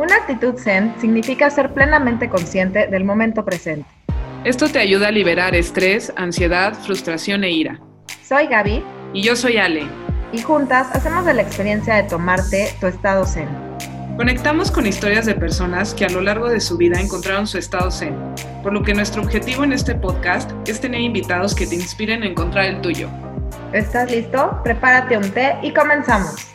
Una actitud zen significa ser plenamente consciente del momento presente. Esto te ayuda a liberar estrés, ansiedad, frustración e ira. Soy Gaby. Y yo soy Ale. Y juntas hacemos de la experiencia de tomarte tu estado zen. Conectamos con historias de personas que a lo largo de su vida encontraron su estado zen, por lo que nuestro objetivo en este podcast es tener invitados que te inspiren a encontrar el tuyo. ¿Estás listo? Prepárate un té y comenzamos.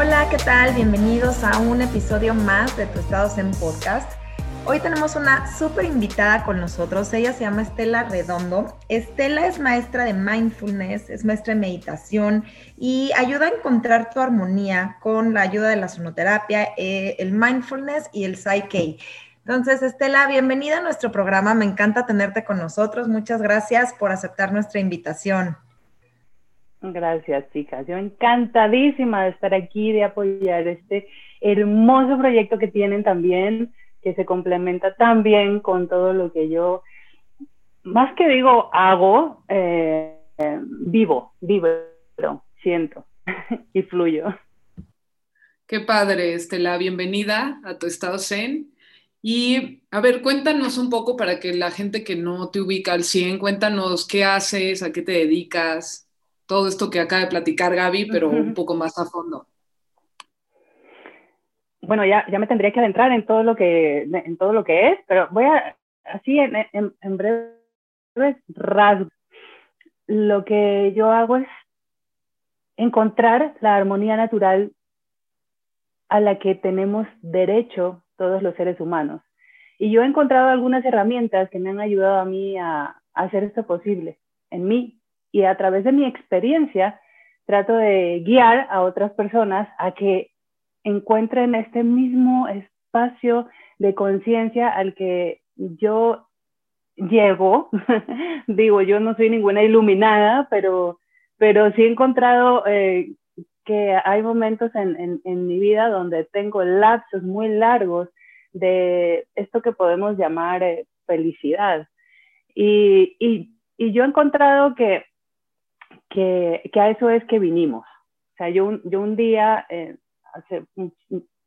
Hola, ¿qué tal? Bienvenidos a un episodio más de Tu en Podcast. Hoy tenemos una súper invitada con nosotros. Ella se llama Estela Redondo. Estela es maestra de mindfulness, es maestra de meditación y ayuda a encontrar tu armonía con la ayuda de la sonoterapia, eh, el mindfulness y el psyche. Entonces, Estela, bienvenida a nuestro programa. Me encanta tenerte con nosotros. Muchas gracias por aceptar nuestra invitación. Gracias, chicas. Yo encantadísima de estar aquí, de apoyar este hermoso proyecto que tienen también, que se complementa también con todo lo que yo, más que digo hago, eh, vivo, siento y fluyo. Qué padre, Estela. Bienvenida a tu estado Zen. Y a ver, cuéntanos un poco para que la gente que no te ubica al 100, cuéntanos qué haces, a qué te dedicas todo esto que acaba de platicar Gaby, pero un poco más a fondo. Bueno, ya, ya me tendría que adentrar en todo lo que, en todo lo que es, pero voy a, así en, en, en breves rasgos. Lo que yo hago es encontrar la armonía natural a la que tenemos derecho todos los seres humanos. Y yo he encontrado algunas herramientas que me han ayudado a mí a, a hacer esto posible en mí y a través de mi experiencia trato de guiar a otras personas a que encuentren este mismo espacio de conciencia al que yo llego. Digo, yo no soy ninguna iluminada, pero, pero sí he encontrado eh, que hay momentos en, mi vida donde tengo lapsos muy largos de esto que podemos llamar eh, felicidad. Y, y, yo he encontrado que que, que, a eso es que vinimos. O sea, yo, yo un día, eh, hace,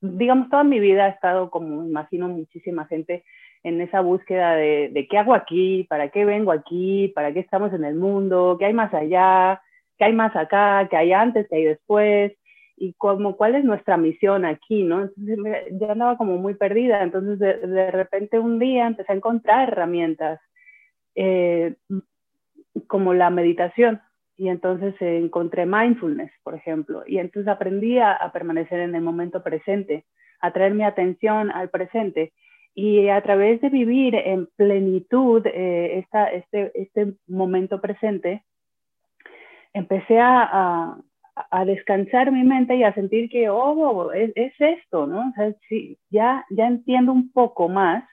digamos, toda mi vida he estado, como imagino muchísima gente, en esa búsqueda de, de, qué hago aquí, para qué vengo aquí, para qué estamos en el mundo, qué hay más allá, qué hay más acá, qué hay antes, qué hay después, y como cuál es nuestra misión aquí, ¿no? Entonces yo andaba como muy perdida, entonces de, de repente un día empecé a encontrar herramientas eh, como la meditación, y entonces encontré mindfulness, por ejemplo, y entonces aprendí a, permanecer en el momento presente, a traer mi atención al presente y a través de vivir en plenitud eh, este, este momento presente, empecé a, a, descansar mi mente y a sentir que, oh, es, es esto, ¿no? O sea, sí, ya, ya entiendo un poco más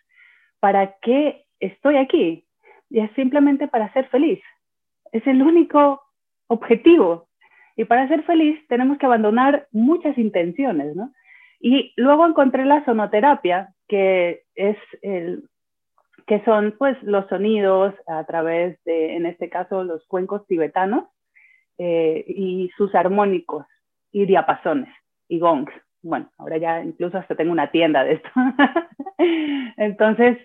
para qué estoy aquí. Y es simplemente para ser feliz. Es el único objetivo. Y para ser feliz tenemos que abandonar muchas intenciones, ¿no? Y luego encontré la sonoterapia, que es el, que son pues los sonidos a través de, en este caso, los cuencos tibetanos eh, y sus armónicos y diapasones y gongs. Bueno, ahora ya incluso hasta tengo una tienda de esto. Entonces,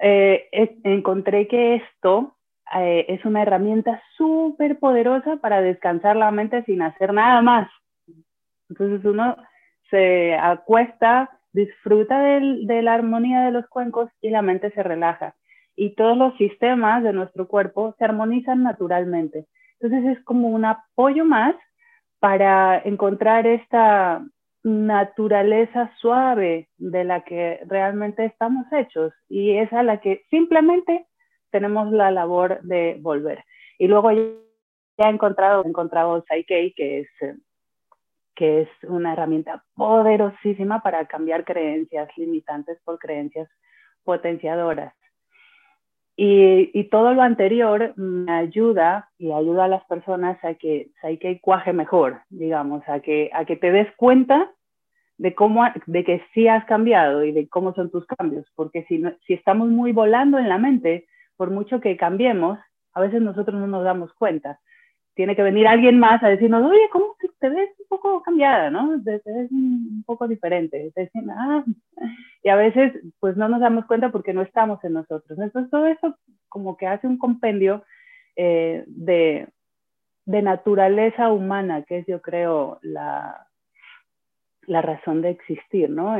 eh, encontré que esto eh, es una herramienta súper poderosa para descansar la mente sin hacer nada más. Entonces uno se acuesta, disfruta de la armonía de los cuencos y la mente se relaja. Y todos los sistemas de nuestro cuerpo se armonizan naturalmente. Entonces es como un apoyo más para encontrar esta naturaleza suave de la que realmente estamos hechos y es a la que simplemente tenemos la labor de volver. Y luego ya he encontrado, he encontrado Psyche, que es, que es una herramienta poderosísima para cambiar creencias limitantes por creencias potenciadoras. Y, y, todo lo anterior me ayuda y ayuda a las personas a que Psyche cuaje mejor, digamos, a que, a que te des cuenta de, cómo, de que sí has cambiado y de cómo son tus cambios, porque si, si estamos muy volando en la mente, por mucho que cambiemos, a veces nosotros no nos damos cuenta. Tiene que venir alguien más a decirnos, oye, ¿cómo, te ves un poco cambiada, ¿no? Te, ves un poco diferente. Te dicen, ah, y a veces pues no nos damos cuenta porque no estamos en nosotros. Entonces todo eso como que hace un compendio eh, de, de naturaleza humana, que es yo creo la, la razón de existir, ¿no?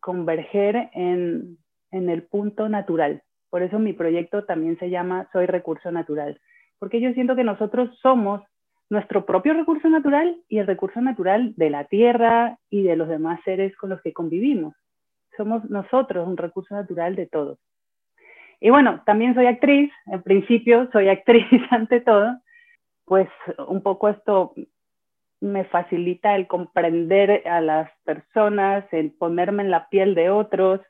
converger en, en el punto natural. Por eso mi proyecto también se llama Soy Recurso Natural, porque yo siento que nosotros somos nuestro propio recurso natural y el recurso natural de la tierra y de los demás seres con los que convivimos. Somos nosotros un recurso natural de todos. Y bueno, también soy actriz, en principio soy actriz ante todo, pues un poco esto me facilita el comprender a las personas, el ponerme en la piel de otros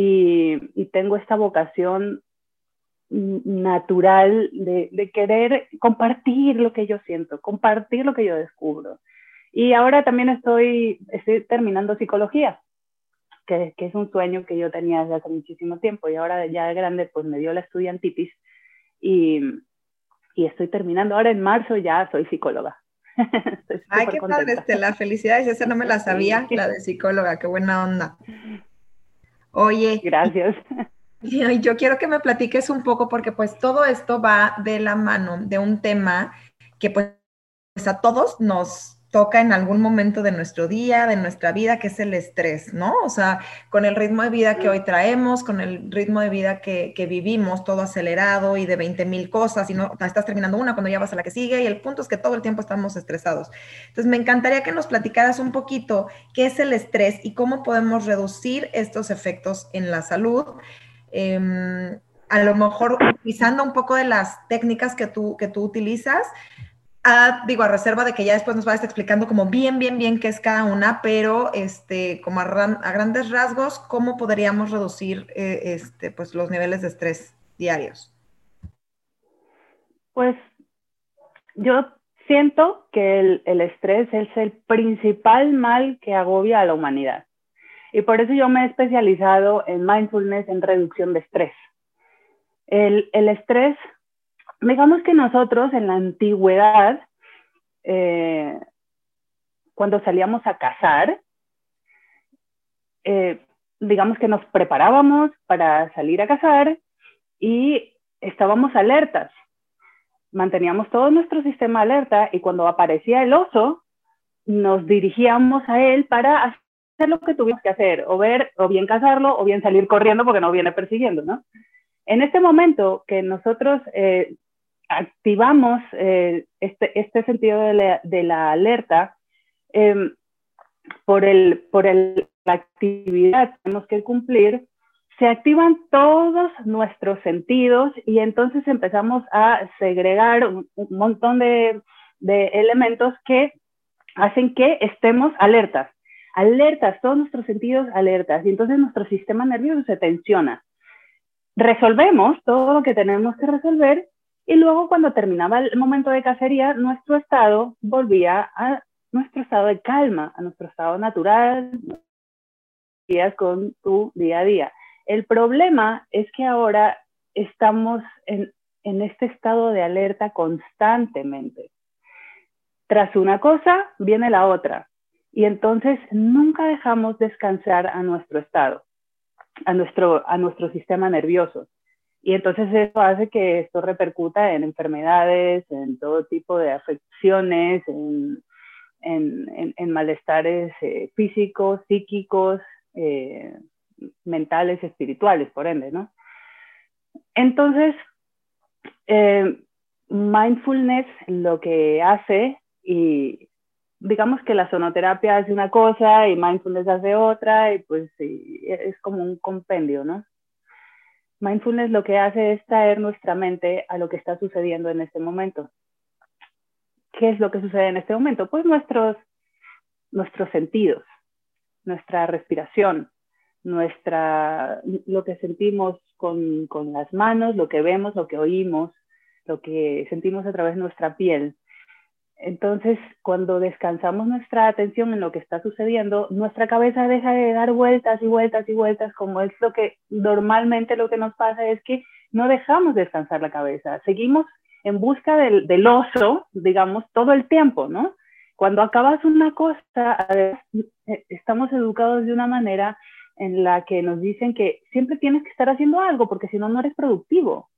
y, tengo esta vocación natural de, querer compartir lo que yo siento, compartir lo que yo descubro. Y ahora también estoy, estoy terminando psicología, que, que, es un sueño que yo tenía desde hace muchísimo tiempo y ahora ya de grande pues me dio la estudiantitis y, y estoy terminando. Ahora en marzo ya soy psicóloga. Ay, qué padre, Estela. Felicidades. Esa no me la sabía, la de psicóloga. Qué buena onda. Oye. Gracias. Y yo quiero que me platiques un poco porque pues todo esto va de la mano de un tema que pues a todos nos toca en algún momento de nuestro día, de nuestra vida, que es el estrés, ¿no? O sea, con el ritmo de vida que hoy traemos, con el ritmo de vida que, vivimos, todo acelerado y de 20 mil cosas, y no estás terminando una cuando ya vas a la que sigue, y el punto es que todo el tiempo estamos estresados. Entonces, me encantaría que nos platicaras un poquito qué es el estrés y cómo podemos reducir estos efectos en la salud. Em, a lo mejor utilizando un poco de las técnicas que tú, que tú utilizas, digo, a reserva de que ya después nos vayas explicando como bien, bien, bien qué es cada una, pero este, como a, grandes rasgos, ¿cómo podríamos reducir eh, este, pues, los niveles de estrés diarios? Pues yo siento que el, el estrés es el principal mal que agobia a la humanidad. Y por eso yo me he especializado en mindfulness, en reducción de estrés. El, el estrés digamos que nosotros en la antigüedad, eh, cuando salíamos a cazar, eh, digamos que nos preparábamos para salir a cazar y estábamos alertas. Manteníamos todo nuestro sistema alerta y cuando aparecía el oso, nos dirigíamos a él para hacer lo que tuvimos que hacer, o ver, o bien cazarlo, o bien salir corriendo porque no viene persiguiendo, ¿no? En este momento que nosotros eh, activamos eh, este, este, sentido de la, alerta, em, por, el, por el, la actividad que tenemos que cumplir, se activan todos nuestros sentidos y entonces empezamos a segregar un, montón de, de, elementos que hacen que estemos alertas, alertas, todos nuestros sentidos alertas y entonces nuestro sistema nervioso se tensiona. Resolvemos todo lo que tenemos que resolver y luego cuando terminaba el momento de cacería, nuestro estado volvía a nuestro estado de calma, a nuestro estado natural, con tu día a día. El problema es que ahora estamos en, este estado de alerta constantemente. Tras una cosa, viene la otra. Y entonces nunca dejamos descansar a nuestro estado, a nuestro sistema nervioso. Y entonces eso hace que esto repercuta en enfermedades, en todo tipo de afecciones, en, en, malestares eh, físicos, psíquicos, eh, mentales, espirituales, por ende, ¿no? Entonces, eh, mindfulness lo que hace, y digamos que la sonoterapia hace una cosa y mindfulness hace otra, y pues es como un compendio, ¿no? Mindfulness lo que hace es traer nuestra mente a lo que está sucediendo en este momento. ¿Qué es lo que sucede en este momento? Pues nuestros, nuestros sentidos, nuestra respiración, nuestra, lo que sentimos con, con las manos, lo que vemos, lo que oímos, lo que sentimos a través de nuestra piel, entonces, cuando descansamos nuestra atención en lo que está sucediendo, nuestra cabeza deja de dar vueltas y vueltas y vueltas, como es lo que normalmente lo que nos pasa es que no dejamos descansar la cabeza, seguimos en busca del, oso, digamos, todo el tiempo, ¿no? cuando acabas una cosa, eh, estamos educados de una manera en la que nos dicen que siempre tienes que estar haciendo algo porque si no, no eres productivo.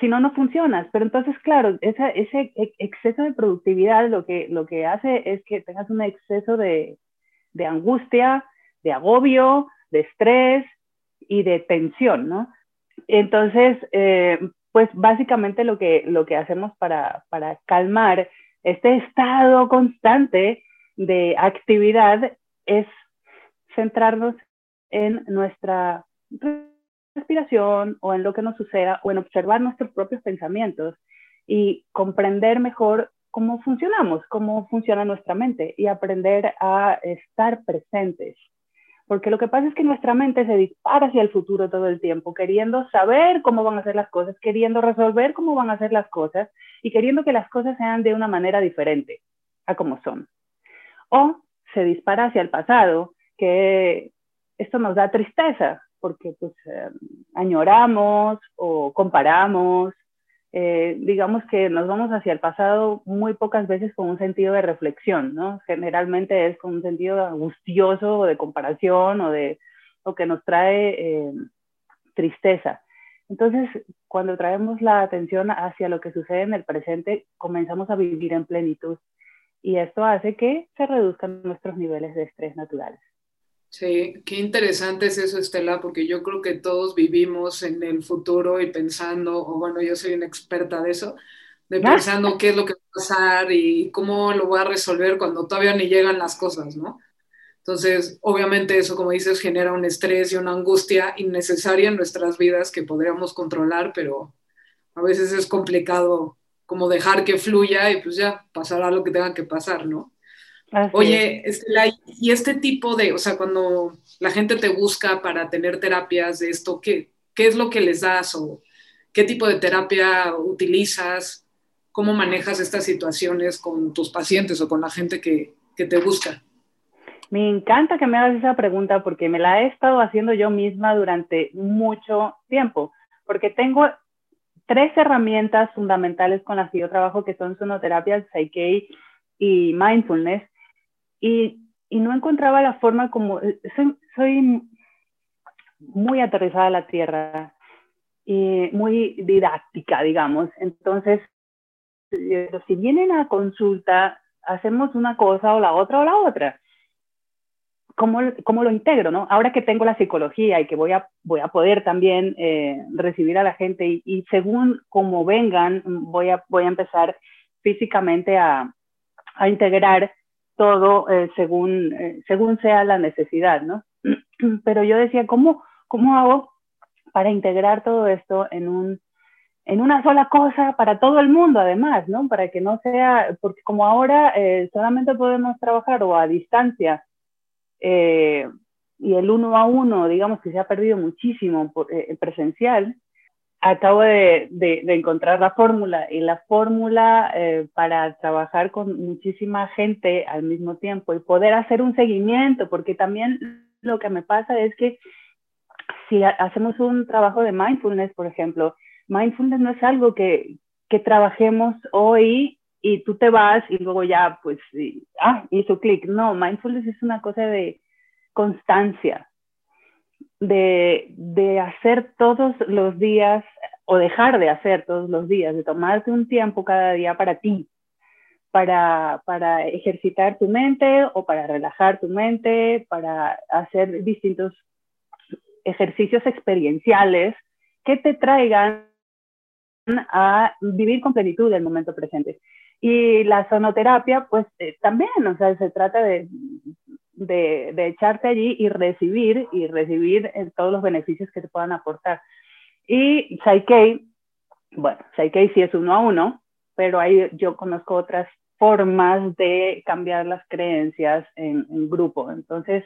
Si no, no funcionas. Pero entonces, claro, ese, exceso de productividad lo que, lo que hace es que tengas un exceso de, de angustia, de agobio, de estrés y de tensión, ¿no? Entonces, eh, pues básicamente lo que, lo que hacemos para, para calmar este estado constante de actividad es centrarnos en nuestra respiración o en lo que nos suceda o en observar nuestros propios pensamientos y comprender mejor cómo funcionamos, cómo funciona nuestra mente y aprender a estar presentes. Porque lo que pasa es que nuestra mente se dispara hacia el futuro todo el tiempo, queriendo saber cómo van a ser las cosas, queriendo resolver cómo van a ser las cosas y queriendo que las cosas sean de una manera diferente a como son. O se dispara hacia el pasado, que esto nos da tristeza, porque pues eh, añoramos o comparamos, eh, digamos que nos vamos hacia el pasado muy pocas veces con un sentido de reflexión, ¿no? Generalmente es con un sentido angustioso o de comparación o de lo que nos trae eh, tristeza. Entonces, cuando traemos la atención hacia lo que sucede en el presente, comenzamos a vivir en plenitud y esto hace que se reduzcan nuestros niveles de estrés naturales. Sí, qué interesante es eso, Estela, porque yo creo que todos vivimos en el futuro y pensando, o bueno, yo soy una experta de eso, de pensando qué es lo que va a pasar y cómo lo voy a resolver cuando todavía ni llegan las cosas, ¿no? Entonces, obviamente eso, como dices, genera un estrés y una angustia innecesaria en nuestras vidas que podríamos controlar, pero a veces es complicado como dejar que fluya y pues ya pasará lo que tenga que pasar, ¿no? Oye, y este tipo de, o sea, cuando la gente te busca para tener terapias de esto, ¿qué, qué es lo que les das o qué tipo de terapia utilizas? ¿Cómo manejas estas situaciones con tus pacientes o con la gente que, que te busca? Me encanta que me hagas esa pregunta porque me la he estado haciendo yo misma durante mucho tiempo, porque tengo tres herramientas fundamentales con las que yo trabajo, que son sonoterapia, Psyche y mindfulness, y, y, no encontraba la forma como, soy, soy muy aterrizada a la tierra y muy didáctica, digamos, entonces, si vienen a consulta, hacemos una cosa o la otra o la otra ¿cómo, cómo lo integro? ¿no? Ahora que tengo la psicología y que voy a, voy a poder también eh, recibir a la gente y, según como vengan, voy a, voy a empezar físicamente a, a integrar todo eh, según, eh, según sea la necesidad, ¿no? Pero yo decía, ¿cómo, ¿cómo hago para integrar todo esto en, un, en una sola cosa para todo el mundo, además, ¿no? Para que no sea, porque como ahora solamente podemos trabajar o a distancia eh, y el uno a uno, digamos que se ha perdido muchísimo por, eh, presencial, acabo de, encontrar la fórmula y la fórmula eh, para trabajar con muchísima gente al mismo tiempo y poder hacer un seguimiento, porque también lo que me pasa es que si hacemos un trabajo de mindfulness, por ejemplo, mindfulness no es algo que, que trabajemos hoy y tú te vas y luego ya, pues, ah, hizo clic. No, mindfulness es una cosa de constancia, de, de hacer todos los días o dejar de hacer todos los días, de tomarte un tiempo cada día para ti, para, para ejercitar tu mente o para relajar tu mente, para hacer distintos ejercicios experienciales que te traigan a vivir con plenitud el momento presente. Y la sonoterapia, pues eh, también, o sea, se trata de, de, de, echarte allí y recibir, y recibir eh, todos los beneficios que te puedan aportar. Y Psyche, bueno, Psyche sí es uno a uno, pero ahí yo conozco otras formas de cambiar las creencias en, grupo. Entonces,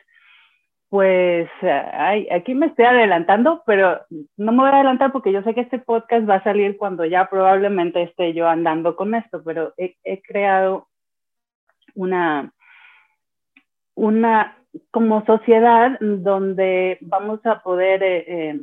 pues ay, aquí me estoy adelantando, pero no me voy a adelantar porque yo sé que este podcast va a salir cuando ya probablemente esté yo andando con esto, pero he, creado una, una como sociedad donde vamos a poder eh, eh,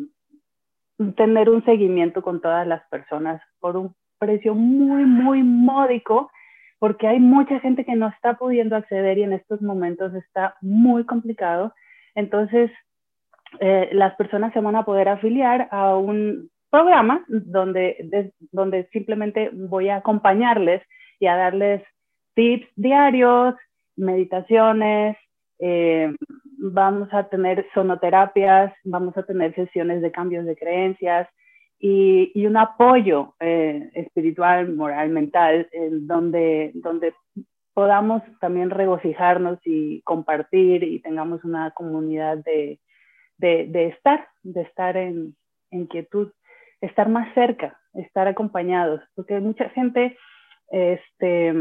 tener un seguimiento con todas las personas por un precio muy, muy módico, porque hay mucha gente que no está pudiendo acceder y en estos momentos está muy complicado. Entonces, eh, las personas se van a poder afiliar a un programa donde, donde simplemente voy a acompañarles y a darles tips diarios, meditaciones, eh, vamos a tener sonoterapias, vamos a tener sesiones de cambios de creencias y, y un apoyo eh, espiritual, moral, mental, en donde, donde podamos también regocijarnos y compartir y tengamos una comunidad de, de, de estar, de estar en, en quietud, estar más cerca, estar acompañados, porque mucha gente este,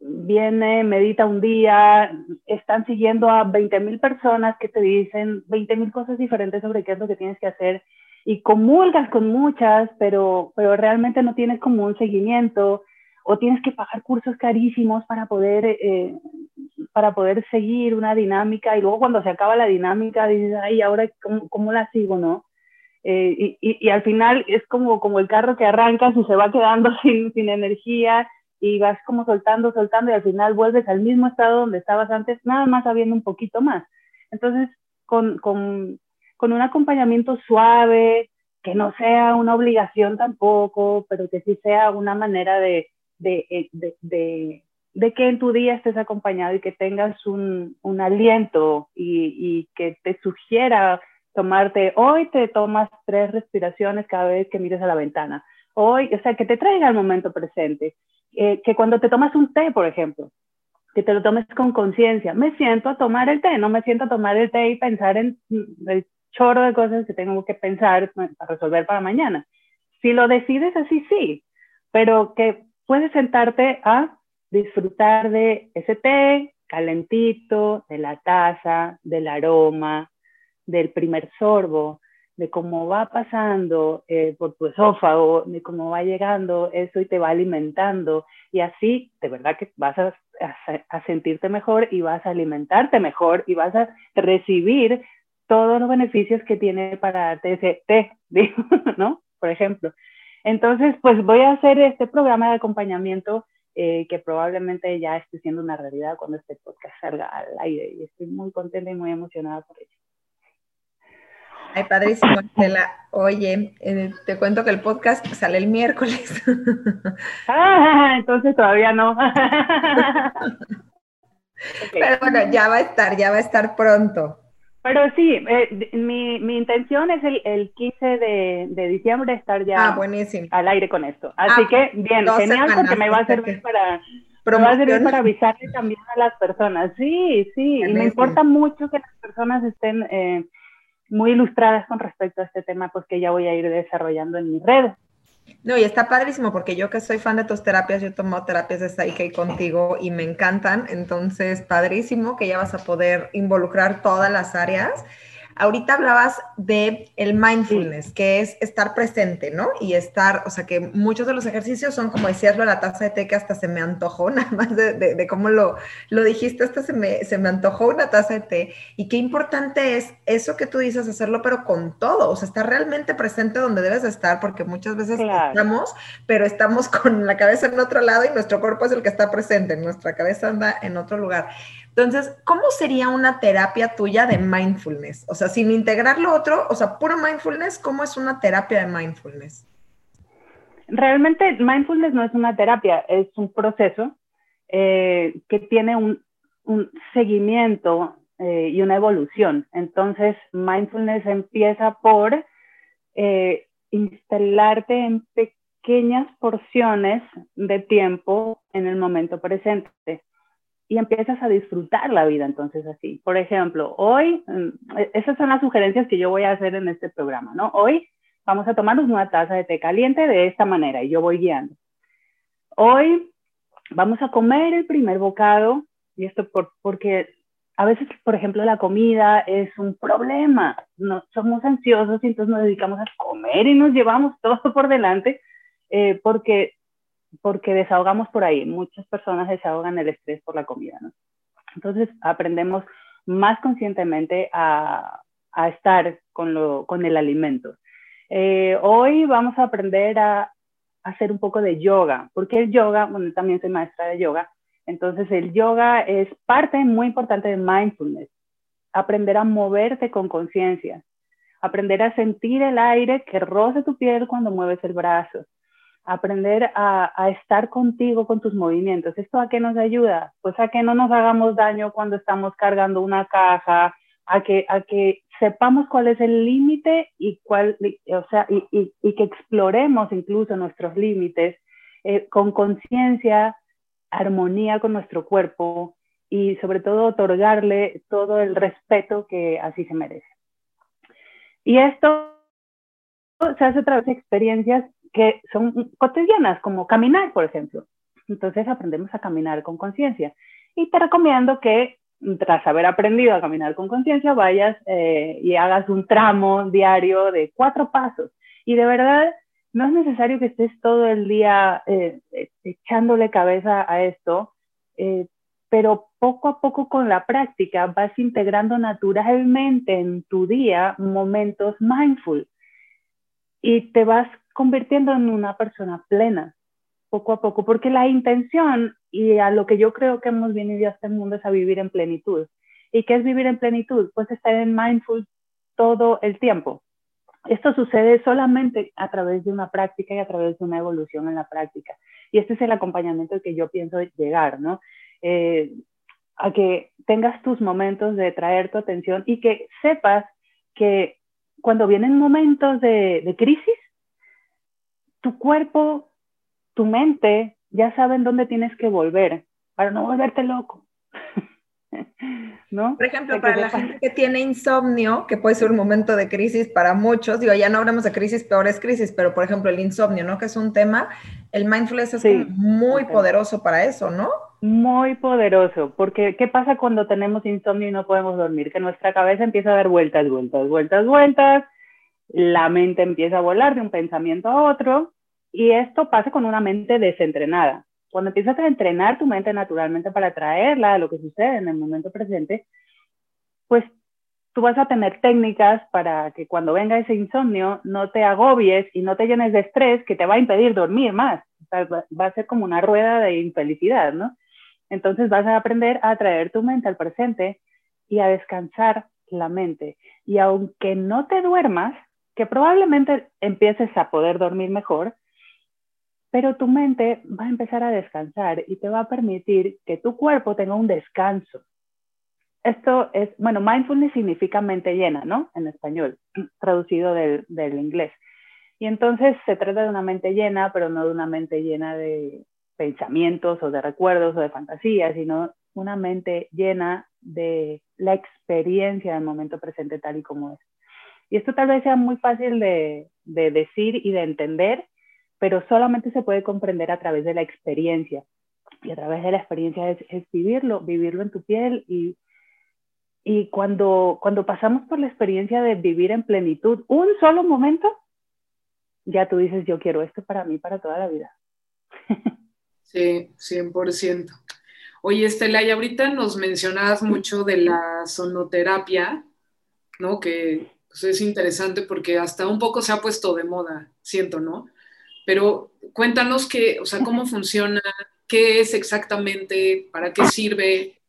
viene, medita un día, están siguiendo a 20 mil personas que te dicen 20 mil cosas diferentes sobre qué es lo que tienes que hacer y comulgas con muchas, pero, pero realmente no tienes como un seguimiento o tienes que pagar cursos carísimos para poder, eh, para poder seguir una dinámica y luego cuando se acaba la dinámica dices, ay, ahora cómo, cómo la sigo, ¿no? Eh, y, y, y, al final es como, como el carro que arrancas y se va quedando sin, sin energía y vas como soltando, soltando y al final vuelves al mismo estado donde estabas antes, nada más habiendo un poquito más. Entonces, con, con, con un acompañamiento suave, que no sea una obligación tampoco, pero que sí sea una manera de, de, eh, de, de, de que en tu día estés acompañado y que tengas un, un aliento y, y, que te sugiera tomarte, hoy te tomas tres respiraciones cada vez que mires a la ventana. Hoy, o sea, que te traiga al momento presente. Eh, que cuando te tomas un té, por ejemplo, que te lo tomes con conciencia. Me siento a tomar el té, no me siento a tomar el té y pensar en el chorro de cosas que tengo que pensar para resolver para mañana. Si lo decides así, sí, pero que puedes sentarte a disfrutar de ese té calentito, de la taza, del aroma, del primer sorbo, de cómo va pasando eh, por tu esófago, de cómo va llegando eso y te va alimentando. Y así, de verdad que vas a, a, sentirte mejor y vas a alimentarte mejor y vas a recibir todos los beneficios que tiene para darte ese té, ¿no? Por ejemplo. Entonces, pues voy a hacer este programa de acompañamiento eh, que probablemente ya esté siendo una realidad cuando este podcast salga al aire y estoy muy contenta y muy emocionada por ello. Ay, padrísimo, Estela. Oye, eh, te cuento que el podcast sale el miércoles. Ah, entonces todavía no. okay. Pero bueno, ya va a estar, ya va a estar pronto. Pero sí, eh, mi, mi, intención es el, el 15 de, de, diciembre estar ya ah, al aire con esto. Así ah, que, bien, genial, porque me va a servir para, me va a servir para avisarle también a las personas. Sí, sí, y me importa mucho que las personas estén eh, muy ilustradas con respecto a este tema, pues que ya voy a ir desarrollando en mis redes. No, y está padrísimo porque yo que soy fan de tus terapias, yo tomo terapias de Psyche contigo y me encantan. Entonces, padrísimo que ya vas a poder involucrar todas las áreas. Ahorita hablabas de el mindfulness, que es estar presente, ¿no? Y estar, o sea, que muchos de los ejercicios son como decirlo, la taza de té que hasta se me antojó, nada más de, de, de cómo lo, lo dijiste, hasta se me, se me antojó una taza de té. Y qué importante es eso que tú dices, hacerlo, pero con todo, o sea, estar realmente presente donde debes de estar, porque muchas veces claro. estamos, pero estamos con la cabeza en otro lado y nuestro cuerpo es el que está presente, nuestra cabeza anda en otro lugar. Entonces, ¿cómo sería una terapia tuya de mindfulness? O sea, sin integrar lo otro, o sea, puro mindfulness, ¿cómo es una terapia de mindfulness? Realmente mindfulness no es una terapia, es un proceso eh, que tiene un, seguimiento eh, y una evolución. Entonces, mindfulness empieza por eh, instalarte en pequeñas porciones de tiempo en el momento presente y empiezas a disfrutar la vida entonces así. Por ejemplo, hoy, mm, e-, esas son las sugerencias que yo voy a hacer en este programa, ¿no? Hoy vamos a tomarnos una taza de té caliente de esta manera y yo voy guiando. Hoy vamos a comer el primer bocado y esto por, porque a veces, por ejemplo, la comida es un problema. No, somos ansiosos y entonces nos dedicamos a comer y nos llevamos todo por delante eh, porque porque desahogamos por ahí. Muchas personas desahogan el estrés por la comida, ¿no? Entonces aprendemos más conscientemente a, a estar con, lo, con el alimento. Eh, hoy vamos a aprender a, hacer un poco de yoga, porque el yoga, bueno, también soy maestra de yoga, entonces el yoga es parte muy importante de mindfulness, aprender a moverte con conciencia, aprender a sentir el aire que roce tu piel cuando mueves el brazo, aprender a, a, estar contigo con tus movimientos. ¿Esto a qué nos ayuda? Pues a que no nos hagamos daño cuando estamos cargando una caja, a que, a que sepamos cuál es el límite y, cuál, o sea, y, y, y, que exploremos incluso nuestros límites eh, con conciencia, armonía con nuestro cuerpo y sobre todo otorgarle todo el respeto que así se merece. Y esto se hace a través de experiencias que son cotidianas, como caminar, por ejemplo. Entonces aprendemos a caminar con conciencia. Y te recomiendo que tras haber aprendido a caminar con conciencia, vayas eh, y hagas un tramo diario de cuatro pasos. Y de verdad, no es necesario que estés todo el día eh, echándole cabeza a esto, eh, pero poco a poco con la práctica vas integrando naturalmente en tu día momentos mindful y te vas convirtiendo en una persona plena poco a poco, porque la intención y a lo que yo creo que hemos venido a este mundo es a vivir en plenitud. ¿Y qué es vivir en plenitud? Pues estar en mindful todo el tiempo. Esto sucede solamente a través de una práctica y a través de una evolución en la práctica. Y este es el acompañamiento que yo pienso llegar, ¿no? Eh, a que tengas tus momentos de traer tu atención y que sepas que cuando vienen momentos de, de crisis, tu cuerpo tu mente ya sabe en dónde tienes que volver para no volverte loco. ¿No? Por ejemplo, para la gente que tiene insomnio, que puede ser un momento de crisis para muchos, digo, ya no hablamos de crisis, peores crisis, pero por ejemplo el insomnio, ¿no? Que es un tema, el mindfulness es muy poderoso para eso, ¿no? Muy poderoso, porque ¿qué pasa cuando tenemos insomnio y no podemos dormir? Que nuestra cabeza empieza a dar vueltas, vueltas, vueltas, vueltas, la mente empieza a volar de un pensamiento a otro, y esto pasa con una mente desentrenada. Cuando empiezas a entrenar tu mente naturalmente para traerla a lo que sucede en el momento presente, pues tú vas a tener técnicas para que cuando venga ese insomnio no te agobies y no te llenes de estrés que te va a impedir dormir más. va a ser como una rueda de infelicidad, ¿no? Entonces vas a aprender a traer tu mente al presente y a descansar la mente. Y aunque no te duermas, que probablemente empieces a poder dormir mejor, pero tu mente va a empezar a descansar y te va a permitir que tu cuerpo tenga un descanso. Esto es, bueno, mindfulness significa mente llena, ¿no? En español, traducido del, del inglés. Y entonces se trata de una mente llena, pero no de una mente llena de pensamientos o de recuerdos o de fantasías, sino una mente llena de la experiencia del momento presente tal y como es. Y esto tal vez sea muy fácil de, de decir y de entender, pero solamente se puede comprender a través de la experiencia. Y a través de la experiencia es, es vivirlo, vivirlo en tu piel. Y, y cuando, cuando pasamos por la experiencia de vivir en plenitud un solo momento, ya tú dices, yo quiero esto para mí, para toda la vida. Sí, 100%. Oye, Estela, y ahorita nos mencionabas mucho de la sonoterapia, ¿no? Que pues, es interesante porque hasta un poco se ha puesto de moda, siento, ¿no? Pero cuéntanos qué, o sea, cómo funciona, qué es exactamente, para qué sirve.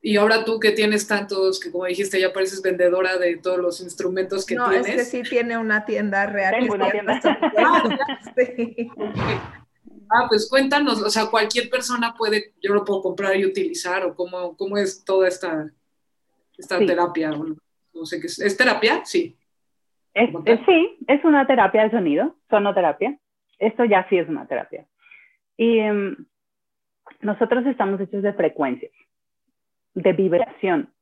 Y ahora tú que tienes tantos, que como dijiste, ya pareces vendedora de todos los instrumentos que tienes. No, es que sí tiene una tienda real. Tengo una tienda. Ah, pues cuéntanos, o sea, cualquier persona puede, yo lo puedo comprar y utilizar, o cómo, cómo es toda esta, esta terapia. no sé qué es. ¿Es terapia? Sí. Es, sí, es una terapia de sonido, sonoterapia esto ya sí es una terapia. Y em, nosotros estamos hechos de frecuencias, de vibración.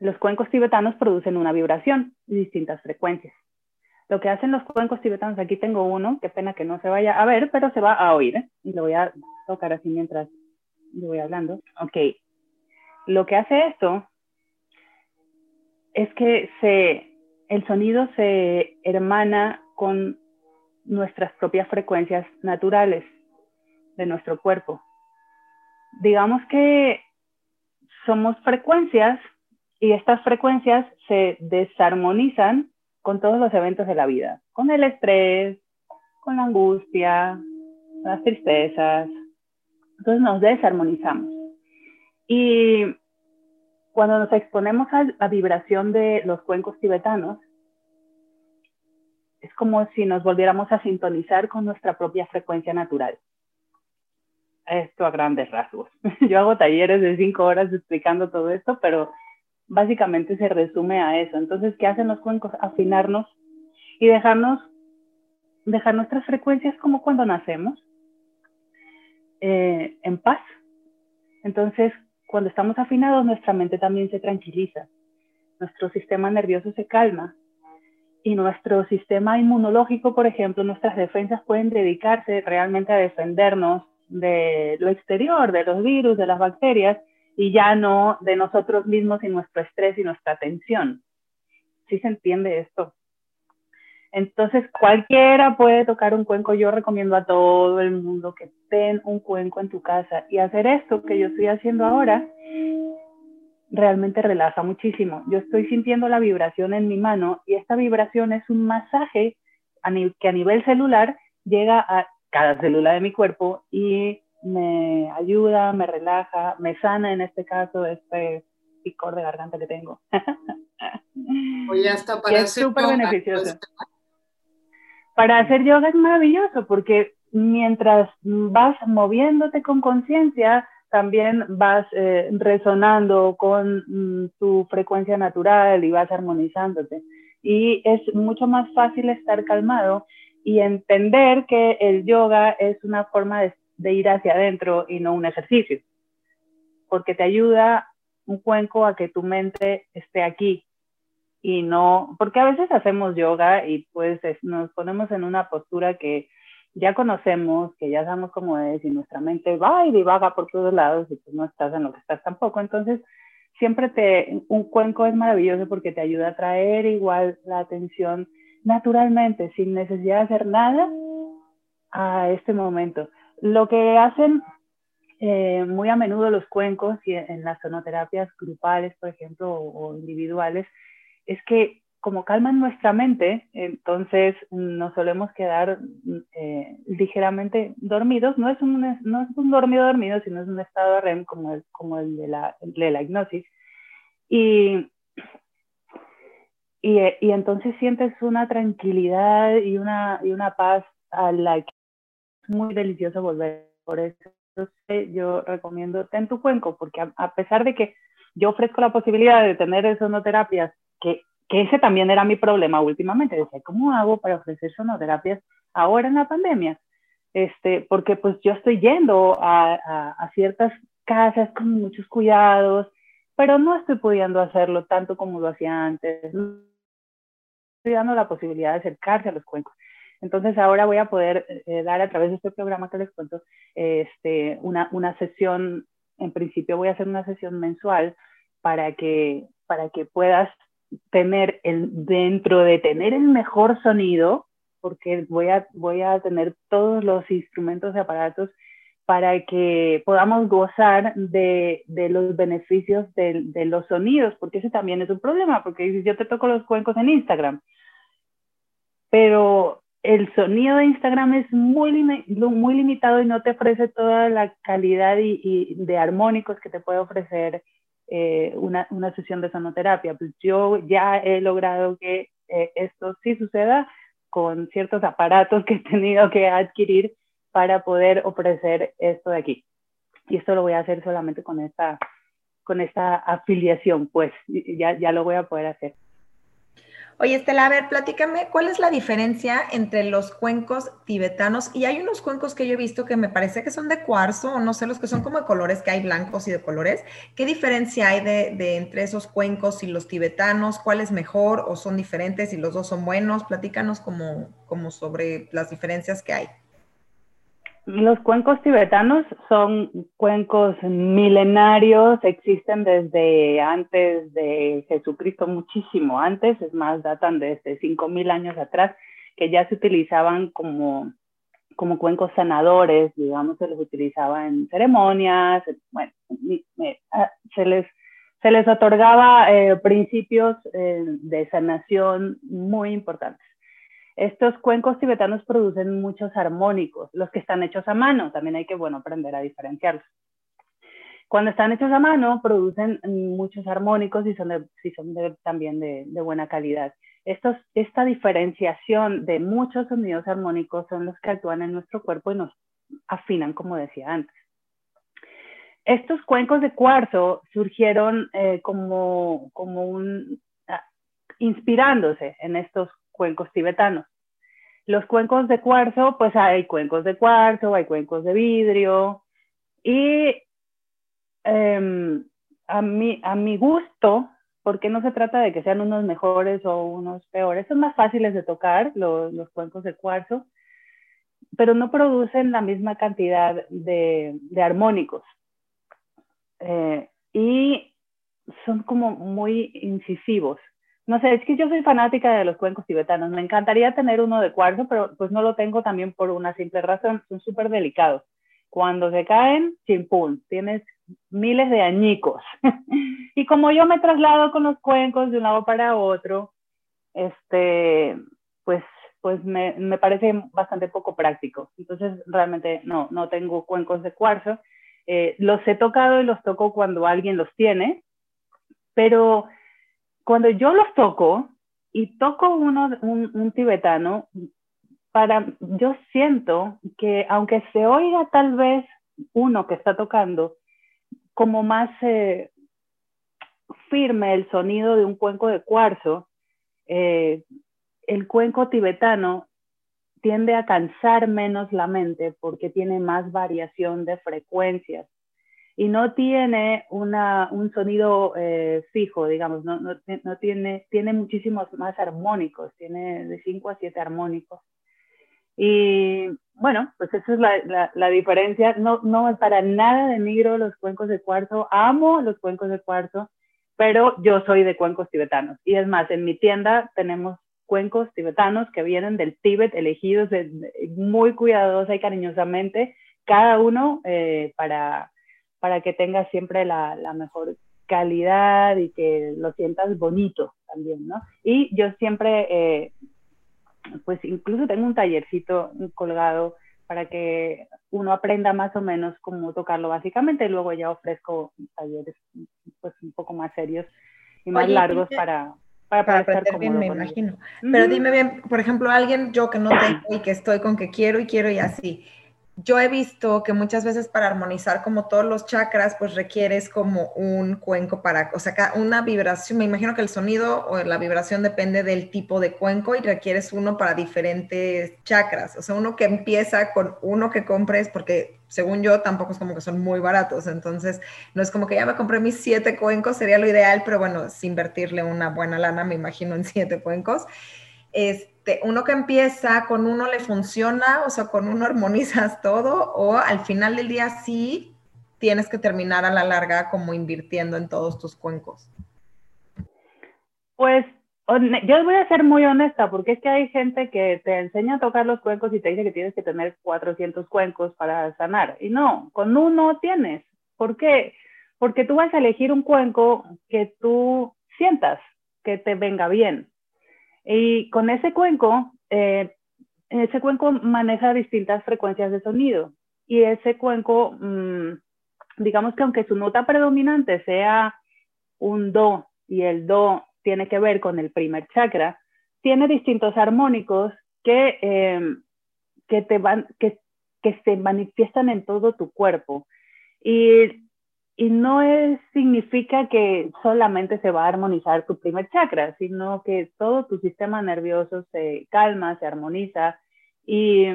Los cuencos tibetanos producen una vibración y distintas frecuencias. Lo que hacen los cuencos tibetanos, aquí tengo uno, qué pena que no se vaya a ver, pero se va a oír. ¿eh? Y lo voy a tocar así mientras yo voy hablando. Ok. Lo que hace esto es que se, el sonido se hermana con nuestras propias frecuencias naturales de nuestro cuerpo. Digamos que somos frecuencias y estas frecuencias se desarmonizan con todos los eventos de la vida, con el estrés, con la angustia, las tristezas. Entonces nos desarmonizamos. Y cuando nos exponemos a la vibración de los cuencos tibetanos, es como si nos volviéramos a sintonizar con nuestra propia frecuencia natural. Esto a grandes rasgos. Yo hago talleres de cinco horas explicando todo esto, pero básicamente se resume a eso. Entonces, ¿qué hacen los cuencos? Afinarnos y dejarnos, dejar nuestras frecuencias como cuando nacemos, eh, en paz. Entonces, cuando estamos afinados, nuestra mente también se tranquiliza, nuestro sistema nervioso se calma y nuestro sistema inmunológico, por ejemplo, nuestras defensas pueden dedicarse realmente a defendernos de lo exterior, de los virus, de las bacterias, y ya no de nosotros mismos y nuestro estrés y nuestra tensión. ¿Sí se entiende esto? Entonces, cualquiera puede tocar un cuenco. Yo recomiendo a todo el mundo que ten un cuenco en tu casa y hacer esto que yo estoy haciendo ahora realmente relaja muchísimo. Yo estoy sintiendo la vibración en mi mano y esta vibración es un masaje que a nivel celular llega a cada célula de mi cuerpo y me ayuda, me relaja, me sana en este caso este picor de garganta que tengo. Oye, hasta para es súper beneficioso. Para hacer yoga es maravilloso porque mientras vas moviéndote con conciencia, también vas eh, resonando con mm, tu frecuencia natural y vas armonizándote. Y es mucho más fácil estar calmado y entender que el yoga es una forma de, ir hacia adentro y no un ejercicio, porque te ayuda un cuenco a que tu mente esté aquí, y no, porque a veces hacemos yoga y pues nos ponemos en una postura que ya conocemos, que ya sabemos cómo es y nuestra mente va y divaga por todos lados y pues no estás en lo que estás tampoco. Entonces, siempre te, un cuenco es maravilloso porque te ayuda a traer igual la atención naturalmente, sin necesidad de hacer nada a este momento. Lo que hacen eh, muy a menudo los cuencos y en las sonoterapias grupales, por ejemplo, o individuales, es que como calman nuestra mente, entonces nos solemos quedar eh, ligeramente dormidos. No es, un, no es un dormido dormido, sino es un estado de REM como el, como el de, la, de la hipnosis. Y, y, entonces sientes una tranquilidad y una, y una paz a la que es muy delicioso volver. Por eso yo recomiendo Ten tu cuenco, porque a, pesar de que yo ofrezco la posibilidad de tener sonoterapias que, que ese también era mi problema últimamente. Decía, ¿cómo hago para ofrecer sonoterapias ahora en la pandemia? Este, porque pues yo estoy yendo a, a, ciertas casas con muchos cuidados, pero no estoy pudiendo hacerlo tanto como lo hacía antes. Estoy dando la posibilidad de acercarse a los cuencos. Entonces ahora voy a poder eh, dar a través de este programa que les cuento este, una, una sesión, en principio voy a hacer una sesión mensual para que, para que puedas tener el, dentro de tener el mejor sonido, porque voy a, voy a tener todos los instrumentos y aparatos para que podamos gozar de, de los beneficios de, de, los sonidos, porque ese también es un problema, porque yo te toco los cuencos en Instagram, pero el sonido de Instagram es muy, muy limitado y no te ofrece toda la calidad y, y de armónicos que te puede ofrecer eh, una, una, sesión de sonoterapia. Pues yo ya he logrado que eh, esto sí suceda con ciertos aparatos que he tenido que adquirir para poder ofrecer esto de aquí. Y esto lo voy a hacer solamente con esta, con esta afiliación, pues ya, ya lo voy a poder hacer. Oye, Estela, a ver, platícame, ¿cuál es la diferencia entre los cuencos tibetanos? Y hay unos cuencos que yo he visto que me parece que son de cuarzo, o no sé, los que son como de colores, que hay blancos y de colores. ¿Qué diferencia hay de, entre esos cuencos y los tibetanos? ¿Cuál es mejor o son diferentes y los dos son buenos? Platícanos como, como sobre las diferencias que hay. Los cuencos tibetanos son cuencos milenarios, existen desde antes de Jesucristo, muchísimo antes, es más, datan desde 5.000 años atrás, que ya se utilizaban como, como cuencos sanadores, digamos, se los utilizaba en ceremonias, bueno, ah, se les, se les otorgaba eh, principios eh, de sanación muy importantes. Estos cuencos tibetanos producen muchos armónicos, los que están hechos a mano, también hay que, bueno, aprender a diferenciarlos. Cuando están hechos a mano, producen muchos armónicos y son, también de, buena calidad. Esta diferenciación de muchos sonidos armónicos son los que actúan en nuestro cuerpo y nos afinan, como decía antes. Estos cuencos de cuarzo surgieron eh, como, como un, ah, inspirándose en estos cuencos tibetanos. Los cuencos de cuarzo, pues hay cuencos de cuarzo, hay cuencos de vidrio y em, a, mi, a mi gusto, porque no se trata de que sean unos mejores o unos peores, son más fáciles de tocar los, los cuencos de cuarzo, pero no producen la misma cantidad de, armónicos. Eh, y son como muy incisivos no sé, es que yo soy fanática de los cuencos tibetanos. Me encantaría tener uno de cuarzo, pero pues no lo tengo también por una simple razón. Son súper delicados. Cuando se caen, chimpún, tienes miles de añicos. y como yo me traslado con los cuencos de un lado para otro, este, pues, pues me, me parece bastante poco práctico. Entonces, realmente no, no tengo cuencos de cuarzo. Eh, los he tocado y los toco cuando alguien los tiene, pero cuando yo los toco y toco uno, un, tibetano, para, yo siento que aunque se oiga tal vez uno que está tocando como más eh, firme el sonido de un cuenco de cuarzo, eh, el cuenco tibetano tiende a cansar menos la mente porque tiene más variación de frecuencias y no tiene una, un sonido eh, fijo, digamos, no, no, no, tiene, tiene muchísimos más armónicos, tiene de 5 a 7 armónicos. Y bueno, pues esa es la, la, la, diferencia. No, no para nada denigro los cuencos de cuarzo, amo los cuencos de cuarzo, pero yo soy de cuencos tibetanos. Y es más, en mi tienda tenemos cuencos tibetanos que vienen del Tíbet, elegidos muy cuidadosa y cariñosamente, cada uno eh, para, para que tengas siempre la, mejor calidad y que lo sientas bonito también, ¿no? Y yo siempre, eh, pues incluso tengo un tallercito colgado para que uno aprenda más o menos cómo tocarlo básicamente y luego ya ofrezco talleres pues un poco más serios y más largos para, para, para aprender bien, me imagino. Pero dime bien, por ejemplo, alguien yo que no tengo y que estoy con que quiero y quiero y así, yo he visto que muchas veces para armonizar como todos los chakras, pues requieres como un cuenco para, o sea, una vibración, me imagino que el sonido o la vibración depende del tipo de cuenco y requieres uno para diferentes chakras, o sea, uno que empieza con uno que compres, porque según yo tampoco es como que son muy baratos, entonces no es como que ya me compré mis siete cuencos, sería lo ideal, pero bueno, sin invertirle una buena lana, me imagino en siete cuencos. Este, uno que empieza con uno le funciona, o sea, con uno armonizas todo, o al final del día sí tienes que terminar a la larga como invirtiendo en todos tus cuencos. Pues yo voy a ser muy honesta, porque es que hay gente que te enseña a tocar los cuencos y te dice que tienes que tener 400 cuencos para sanar. Y no, con uno tienes. ¿Por qué? Porque tú vas a elegir un cuenco que tú sientas que te venga bien. Y con ese cuenco, eh, ese cuenco maneja distintas frecuencias de sonido. Y ese cuenco, mm, digamos que aunque su nota predominante sea un do y el do tiene que ver con el primer chakra, tiene distintos armónicos que, eh, que, que se manifiestan en todo tu cuerpo. Y y no es, significa que solamente se va a armonizar tu primer chakra, sino que todo tu sistema nervioso se calma, se armoniza y,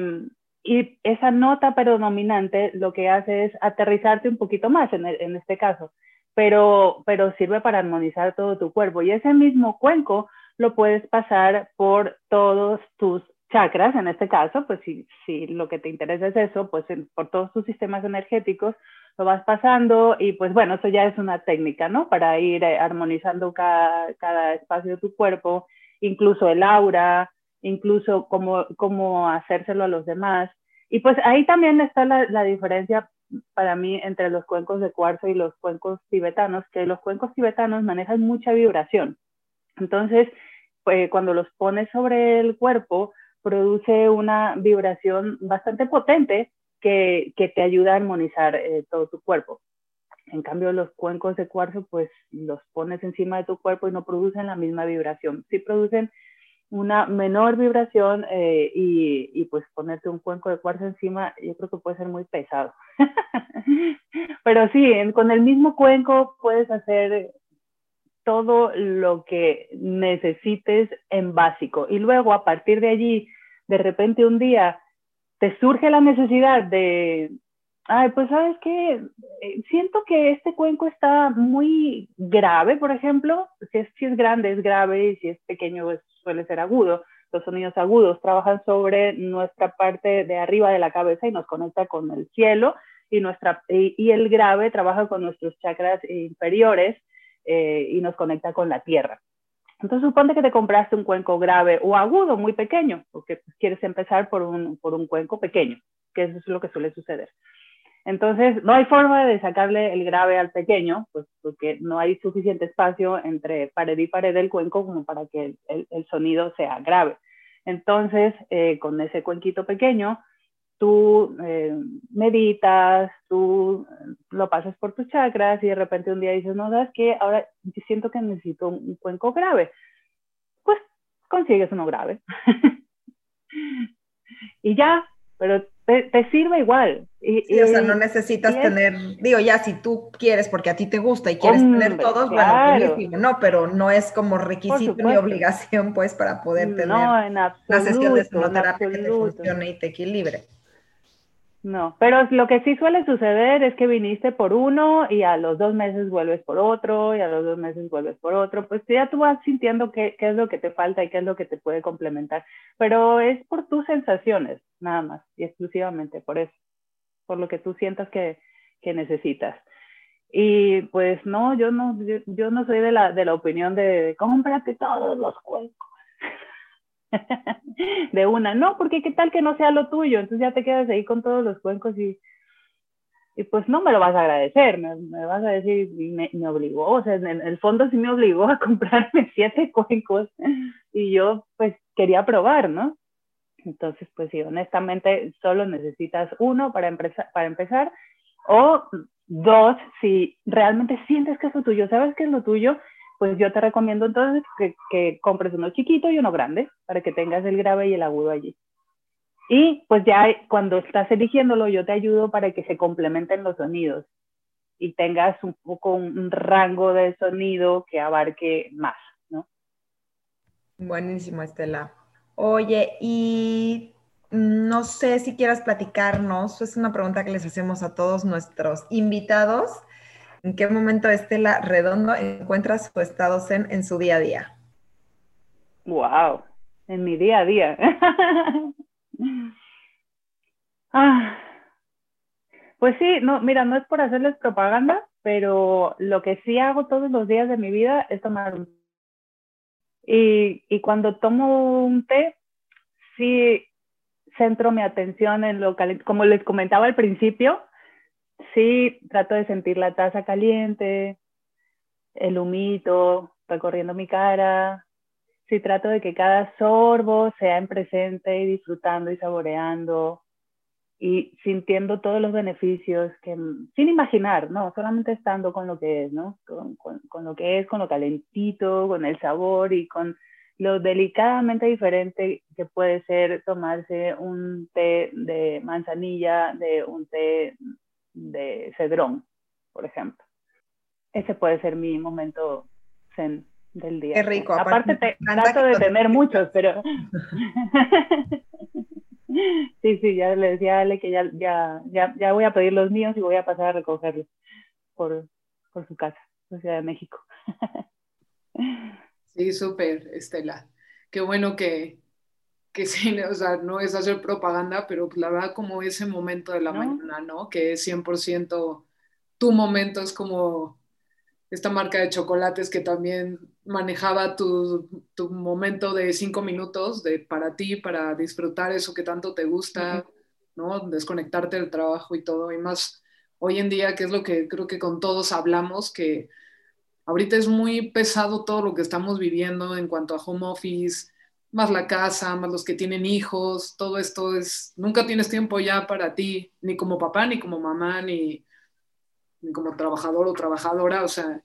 y esa nota predominante lo que hace es aterrizarte un poquito más en, en este caso, pero, pero sirve para armonizar todo tu cuerpo. Y ese mismo cuenco lo puedes pasar por todos tus chakras, en este caso, pues si, si lo que te interesa es eso, pues por todos tus sistemas energéticos lo vas pasando y pues bueno, eso ya es una técnica, ¿no? Para ir eh, armonizando cada, cada espacio de tu cuerpo, incluso el aura, incluso cómo, cómo hacérselo a los demás. Y pues ahí también está la, la diferencia para mí entre los cuencos de cuarzo y los cuencos tibetanos, que los cuencos tibetanos manejan mucha vibración. Entonces, pues, cuando los pones sobre el cuerpo, produce una vibración bastante potente que, que te ayuda a armonizar eh, todo tu cuerpo. En cambio, los cuencos de cuarzo, pues los pones encima de tu cuerpo y no producen la misma vibración. Sí producen una menor vibración eh, y, y, pues ponerte un cuenco de cuarzo encima, yo creo que puede ser muy pesado. Pero sí, con el mismo cuenco puedes hacer todo lo que necesites en básico. Y luego, a partir de allí, de repente un día te surge la necesidad de, ay, pues sabes que eh, siento que este cuenco está muy grave, por ejemplo, si es, grande es grave y si es pequeño pues, suele ser agudo. Los sonidos agudos trabajan sobre nuestra parte de arriba de la cabeza y nos conecta con el cielo y, nuestra, y, el grave trabaja con nuestros chakras inferiores eh, y nos conecta con la tierra. Entonces, suponte que te compraste un cuenco grave o agudo, muy pequeño, porque quieres empezar por un, por un cuenco pequeño, que eso es lo que suele suceder. Entonces, no hay forma de sacarle el grave al pequeño, pues porque no hay suficiente espacio entre pared y pared del cuenco como para que el, el, sonido sea grave. Entonces, eh, con ese cuenquito pequeño, tú eh, meditas, tú lo pasas por tus chakras y de repente un día dices, no, ¿sabes qué? Ahora siento que necesito un, cuenco grave. Pues consigues uno grave. y ya, pero te, sirve igual. Y, o sea, no necesitas tener, digo, ya si tú quieres porque a ti te gusta y quieres tener todos, bueno, no, pero no es como requisito ni obligación, pues, para poder tener no, absoluto, una sesión de sonoterapia que te funcione y te equilibre. No, pero lo que sí suele suceder es que viniste por uno y a los dos meses vuelves por otro y a los dos meses vuelves por otro, pues ya tú vas sintiendo qué, qué es lo que te falta y qué es lo que te puede complementar, pero es por tus sensaciones, nada más, y exclusivamente por eso, por lo que tú sientas que, que necesitas. Y pues no, yo no, yo, no soy de la, de la opinión de cómprate todos los cuencos de una, no, porque qué tal que no sea lo tuyo, entonces ya te quedas ahí con todos los cuencos y, y pues no me lo vas a agradecer, me, vas a decir, me, me, obligó, o sea, en, el fondo sí me obligó a comprarme siete cuencos y yo pues quería probar, ¿no? Entonces, pues sí, honestamente solo necesitas uno para, empezar para empezar o dos si realmente sientes que es lo tuyo, sabes que es lo tuyo pues yo te recomiendo entonces que, compres uno chiquito y uno grande para que tengas el grave y el agudo allí. Y pues ya cuando estás eligiéndolo, yo te ayudo para que se complementen los sonidos y tengas un poco un, rango de sonido que abarque más, ¿no? Buenísimo, Estela. Oye, y no sé si quieras platicarnos, es una pregunta que les hacemos a todos nuestros invitados ¿En qué momento Estela Redondo encuentra su estado zen en su día a día? Wow, en mi día a día. ah, pues sí, no, mira, no es por hacerles propaganda, pero lo que sí hago todos los días de mi vida es tomar un y, y cuando tomo un té, sí centro mi atención en lo que, como les comentaba al principio, sí trato de sentir la taza caliente, el humito recorriendo mi cara. Sí trato de que cada sorbo sea en presente y disfrutando y saboreando y sintiendo todos los beneficios que, sin imaginar, ¿no? Solamente estando con lo que es, ¿no? Con, con lo que es, con lo calentito, con el sabor y con lo delicadamente diferente que puede ser tomarse un té de manzanilla, de un té de cedrón, por ejemplo. Ese puede ser mi momento zen del día. Qué rico. Aparte, trato de tener muchos, pero... sí, sí, ya le decía a Ale que ya, ya, ya, ya voy a pedir los míos y voy a pasar a recogerlos por, por su casa, en Ciudad de México. sí, súper, Estela. Qué bueno que, que sí, o sea, no es hacer propaganda, pero la verdad como ese momento de la mañana, ¿no? Que es 100% tu momento, es como esta marca de chocolates que también manejaba tu, tu momento de cinco minutos de, para ti, para disfrutar eso que tanto te gusta, ¿no? Desconectarte del trabajo y todo, y más hoy en día, que es lo que creo que con todos hablamos, que ahorita es muy pesado todo lo que estamos viviendo en cuanto a home office, más la casa, más los que tienen hijos, todo esto es, nunca tienes tiempo ya para ti, ni como papá, ni como mamá, ni, ni como trabajador o trabajadora, o sea,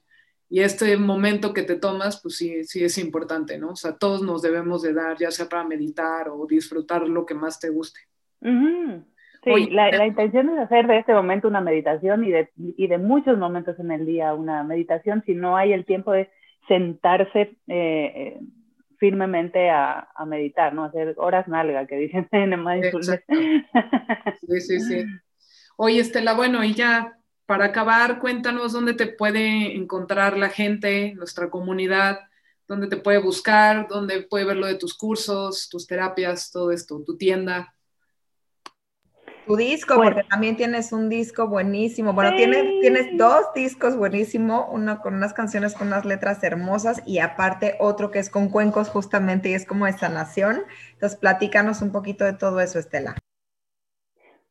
y este momento que te tomas, pues sí, sí es importante, ¿no? O sea, todos nos debemos de dar, ya sea para meditar o disfrutar lo que más te guste. Sí, la, la, intención es hacer de este momento una meditación y de, y de muchos momentos en el día una meditación, si no hay el tiempo de sentarse eh, firmemente a, a, meditar, ¿no? Hacer horas nalga, que dicen en mindfulness. Sí, sí, sí. Oye, Estela, bueno, y ya para acabar, cuéntanos dónde te puede encontrar la gente, nuestra comunidad, dónde te puede buscar, dónde puede ver lo de tus cursos, tus terapias, todo esto, tu tienda. Tu disco, porque también tienes un disco buenísimo. Bueno, tienes, tienes dos discos buenísimos, uno con unas canciones con unas letras hermosas y aparte otro que es con cuencos justamente y es como de sanación. Entonces, platícanos un poquito de todo eso, Estela.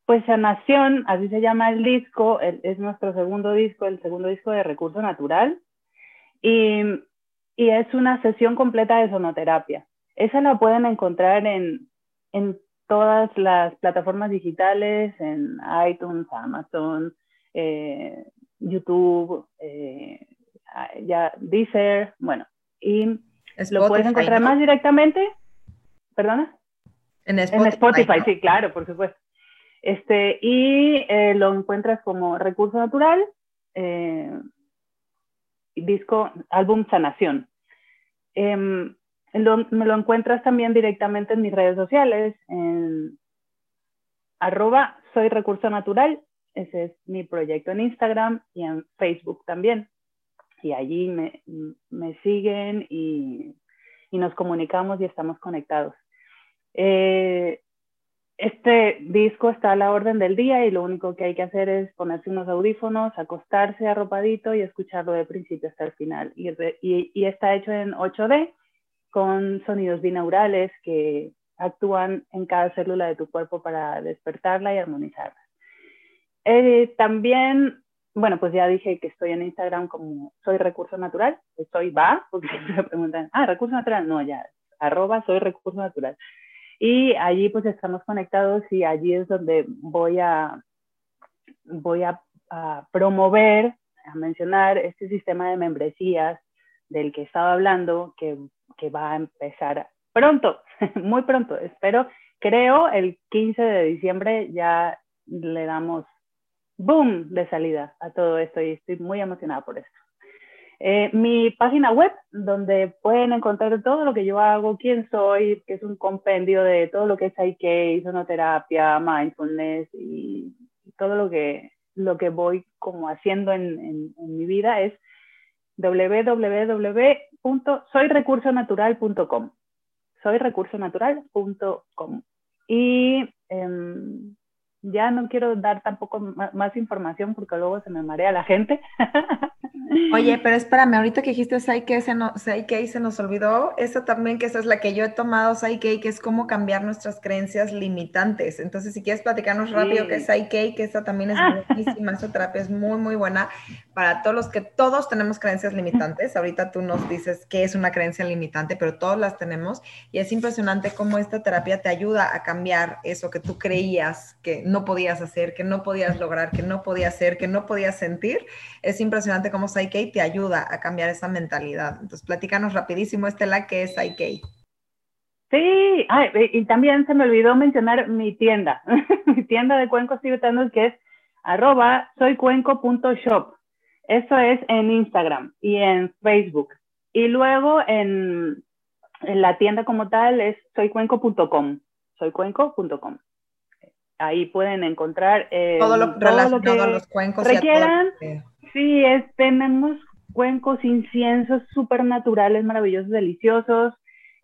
Pues Sanación, así se llama el disco, es nuestro segundo disco, el segundo disco de Recurso Natural. Y, y, es una sesión completa de sonoterapia. Esa la pueden encontrar en, en todas las plataformas digitales, en iTunes, Amazon, eh, YouTube, eh, ya Deezer, bueno. Y lo puedes encontrar más directamente, ¿perdona? En Spotify, en Spotify sí, claro, por supuesto. Este, y eh, lo encuentras como recurso natural, disco, álbum Sanación. Em, me lo encuentras también directamente en mis redes sociales, en arroba soy recurso natural, ese es mi proyecto en Instagram y en Facebook también. Y allí me, me siguen y, y, nos comunicamos y estamos conectados. Eh, este disco está a la orden del día y lo único que hay que hacer es ponerse unos audífonos, acostarse arropadito y escucharlo de principio hasta el final. Y, y, está hecho en 8D con sonidos binaurales que actúan en cada célula de tu cuerpo para despertarla y armonizarla. Eh, también, bueno, pues ya dije que estoy en Instagram como soy recurso natural, soy va, porque me preguntan, ah, recurso natural, no, ya, arroba soy recurso natural. Y allí pues estamos conectados y allí es donde voy a, voy a, promover, a mencionar este sistema de membresías del que estaba hablando, que, que va a empezar pronto, muy pronto. Espero, creo, el 15 de diciembre ya le damos boom de salida a todo esto y estoy muy emocionada por esto. Eh, mi página web, donde pueden encontrar todo lo que yo hago, quién soy, que es un compendio de todo lo que es IK, sonoterapia, mindfulness y todo lo que, lo que voy como haciendo en, en, mi vida es www.soyrecursonatural.com soyrecursonatural.com y em, ya no quiero dar tampoco más información porque luego se me marea la gente. Oye, pero espérame, ahorita que dijiste Psyche, se, no, se nos olvidó, eso también que esa es la que yo he tomado Psyche, que es cómo cambiar nuestras creencias limitantes. Entonces, si quieres platicarnos rápido que es Psyche, que esa también es buenísima, esa terapia es muy, muy buena para todos los que todos tenemos creencias limitantes. Ahorita tú nos dices qué es una creencia limitante, pero todos las tenemos y es impresionante cómo esta terapia te ayuda a cambiar eso que tú creías que no podías hacer, que no podías lograr, que no podías hacer, que no podías sentir. Es impresionante cómo Psyche te ayuda a cambiar esa mentalidad. Entonces, platícanos rapidísimo, Estela, ¿qué es Psyche? Sí, y también se me olvidó mencionar mi tienda, mi tienda de cuencos tibetanos que es arroba soycuenco.shop. Eso es en Instagram y en Facebook. Y luego en, en la tienda como tal es soycuenco.com, soycuenco.com ahí pueden encontrar eh, todo lo relacionado a los cuencos requieran. Sí, es, tenemos cuencos, inciensos supernaturales, maravillosos, deliciosos,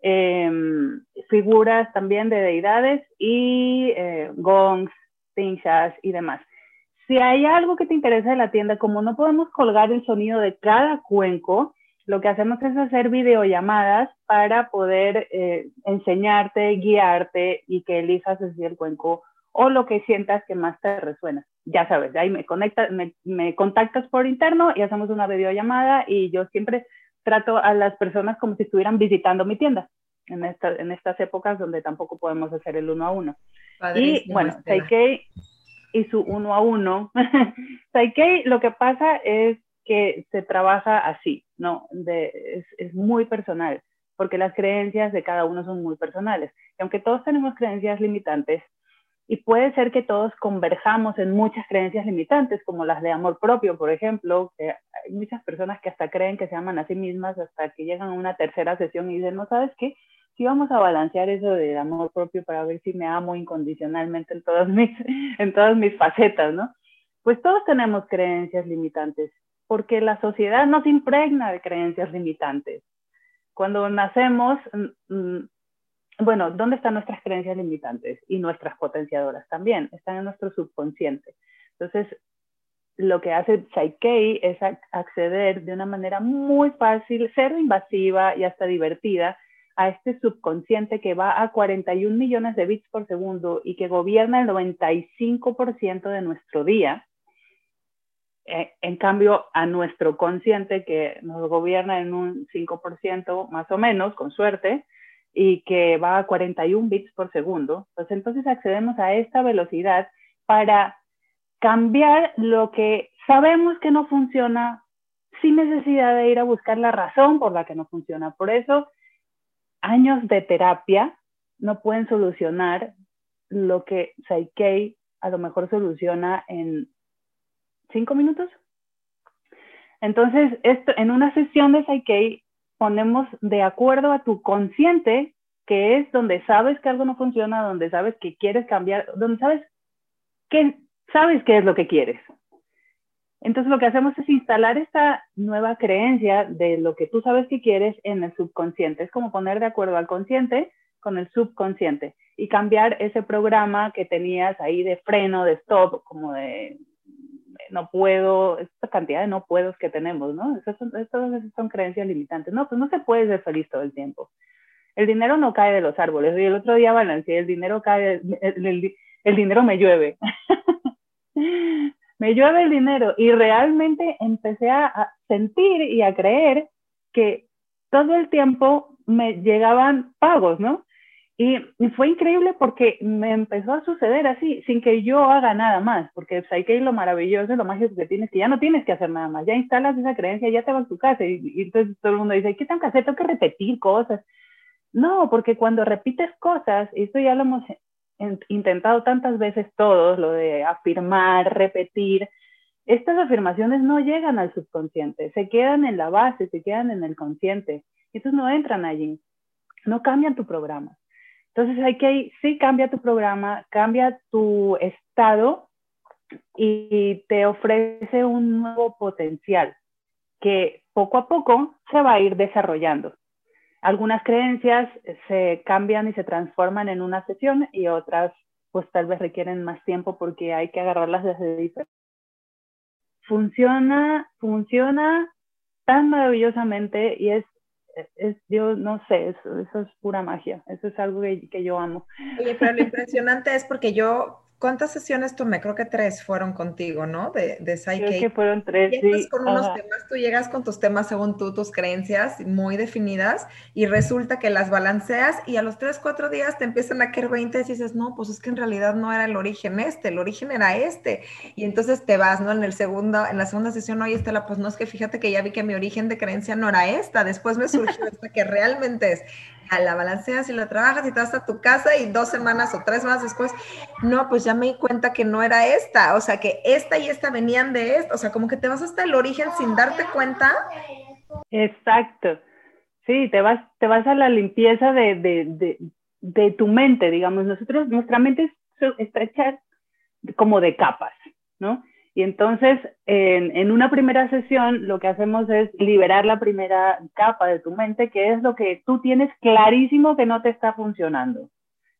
em, figuras también de deidades y eh, gongs, pinchas y demás. Si hay algo que te interesa de la tienda, como no podemos colgar el sonido de cada cuenco, lo que hacemos es hacer videollamadas para poder eh, enseñarte, guiarte y que elijas así el cuenco o lo que sientas que más te resuena. Ya sabes, ahí me, conectas, me, contactas por interno y hacemos una videollamada y yo siempre trato a las personas como si estuvieran visitando mi tienda. en, en estas épocas donde tampoco podemos hacer el uno a uno. y bueno, Saikei y su uno a uno. Saikei lo que pasa es que se trabaja así, ¿no? De, es, muy personal, porque las creencias de cada uno son muy personales. Y aunque todos tenemos creencias limitantes, y puede ser que todos converjamos en muchas creencias limitantes, como las de amor propio, por ejemplo, que hay muchas personas que hasta creen que se aman a sí mismas hasta que llegan a una tercera sesión y dicen, no sabes qué, si vamos a balancear eso del amor propio para ver si me amo incondicionalmente en todas mis, en todas mis facetas, ¿no? Pues todos tenemos creencias limitantes, porque la sociedad nos impregna de creencias limitantes. Cuando nacemos, mm, mm, bueno, ¿dónde están nuestras creencias limitantes? Y nuestras potenciadoras también, están en nuestro subconsciente. Entonces, lo que hace Psyche es acceder de una manera muy fácil, cero invasiva y hasta divertida a este subconsciente que va a 41 millones de bits por segundo y que gobierna el 95% de nuestro día. Eh, en cambio, a nuestro consciente que nos gobierna en un 5% más o menos, con suerte, y que va a 41 bits por segundo, pues entonces accedemos a esta velocidad para cambiar lo que sabemos que no funciona sin necesidad de ir a buscar la razón por la que no funciona. Por eso años de terapia no pueden solucionar lo que Psyche a lo mejor soluciona en cinco minutos. Entonces, esto, en una sesión de Psyche ponemos de acuerdo a tu consciente, que es donde sabes que algo no funciona, donde sabes que quieres cambiar, donde sabes que sabes qué es lo que quieres. Entonces lo que hacemos es instalar esta nueva creencia de lo que tú sabes que quieres en el subconsciente. Es como poner de acuerdo al consciente con el subconsciente y cambiar ese programa que tenías ahí de freno, de stop, como de no puedo, esta cantidad de no puedos que tenemos, ¿no? Esas son, son creencias limitantes. No, pues no se puede ser feliz todo el tiempo. El dinero no cae de los árboles. Y el otro día balanceé, el dinero cae, el dinero me llueve. me llueve el dinero y realmente empecé a, sentir y a creer que todo el tiempo me llegaban pagos, ¿no? Y, fue increíble porque me empezó a suceder así, sin que yo haga nada más, porque Psyche lo maravilloso, lo mágico que tienes, que ya no tienes que hacer nada más, ya instalas esa creencia, ya te vas a tu casa y, y entonces todo el mundo dice, ¿qué tengo que hacer? Tengo que repetir cosas. No, porque cuando repites cosas, esto ya lo hemos intentado tantas veces todos, lo de afirmar, repetir, estas afirmaciones no llegan al subconsciente, se quedan en la base, se quedan en el consciente. Estos no entran allí, no cambian tu programa. Entonces hay que, sí cambia tu programa, cambia tu estado y te ofrece un nuevo potencial que poco a poco se va a ir desarrollando. Algunas creencias se cambian y se transforman en una sesión y otras pues tal vez requieren más tiempo porque hay que agarrarlas desde diferentes. Funciona, funciona tan maravillosamente y es, es yo no sé, eso, eso es pura magia, eso es algo que, que yo amo. Oye, pero lo impresionante es porque yo ¿Cuántas sesiones tomé? Creo que tres fueron contigo, ¿no? De, de Psyche. Creo que fueron tres, sí. con unos temas, tú llegas con tus temas según tú, tus creencias muy definidas y resulta que las balanceas y a los tres, cuatro días te empiezan a caer 20 y dices, no, pues es que en realidad no era el origen este, el origen era este. Y entonces te vas, ¿no? En el segundo, en la segunda sesión, oye, Estela, pues no es que fíjate que ya vi que mi origen de creencia no era esta, después me surgió esta que realmente es la balanceas y la trabajas y te vas a tu casa y dos semanas o tres más después, no, pues ya me di cuenta que no era esta, o sea, que esta y esta venían de esto, o sea, como que te vas hasta el origen sin darte cuenta. Exacto. Sí, te vas, te vas a la limpieza de, de, de, tu mente, digamos. Nosotros, nuestra mente está hecha como de capas, ¿no? Y entonces, en, una primera sesión, lo que hacemos es liberar la primera capa de tu mente, que es lo que tú tienes clarísimo que no te está funcionando.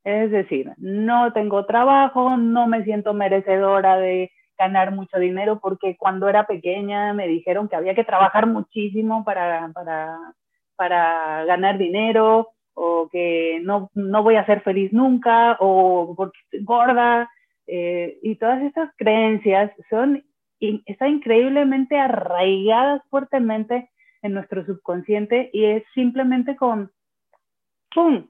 Es decir, no tengo trabajo, no me siento merecedora de ganar mucho dinero, porque cuando era pequeña me dijeron que había que trabajar muchísimo para, para, para ganar dinero, o que no, no voy a ser feliz nunca, o porque estoy gorda, eh, y todas estas creencias son, están increíblemente arraigadas fuertemente en nuestro subconsciente y es simplemente con ¡pum!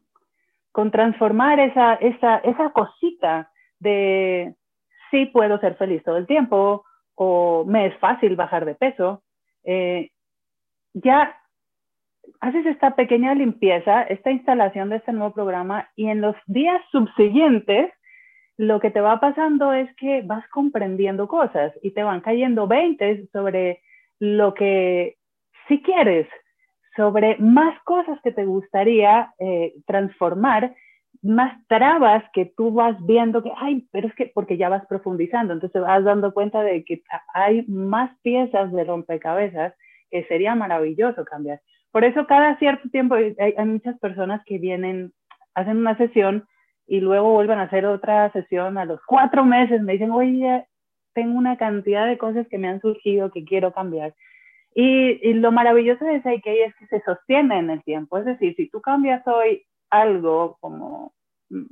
Con transformar esa, esa, esa cosita de sí puedo ser feliz todo el tiempo o me es fácil bajar de peso, eh, ya haces esta pequeña limpieza, esta instalación de este nuevo programa y en los días subsiguientes lo que te va pasando es que vas comprendiendo cosas y te van cayendo 20 sobre lo que si quieres, sobre más cosas que te gustaría eh, transformar, más trabas que tú vas viendo que, ay, pero es que porque ya vas profundizando, entonces vas dando cuenta de que hay más piezas de rompecabezas que sería maravilloso cambiar. Por eso cada cierto tiempo hay, hay muchas personas que vienen, hacen una sesión y luego vuelven a hacer otra sesión a los cuatro meses, me dicen, oye, tengo una cantidad de cosas que me han surgido que quiero cambiar. Y, lo maravilloso de Seikei es que se sostiene en el tiempo. Es decir, si tú cambias hoy algo como mm,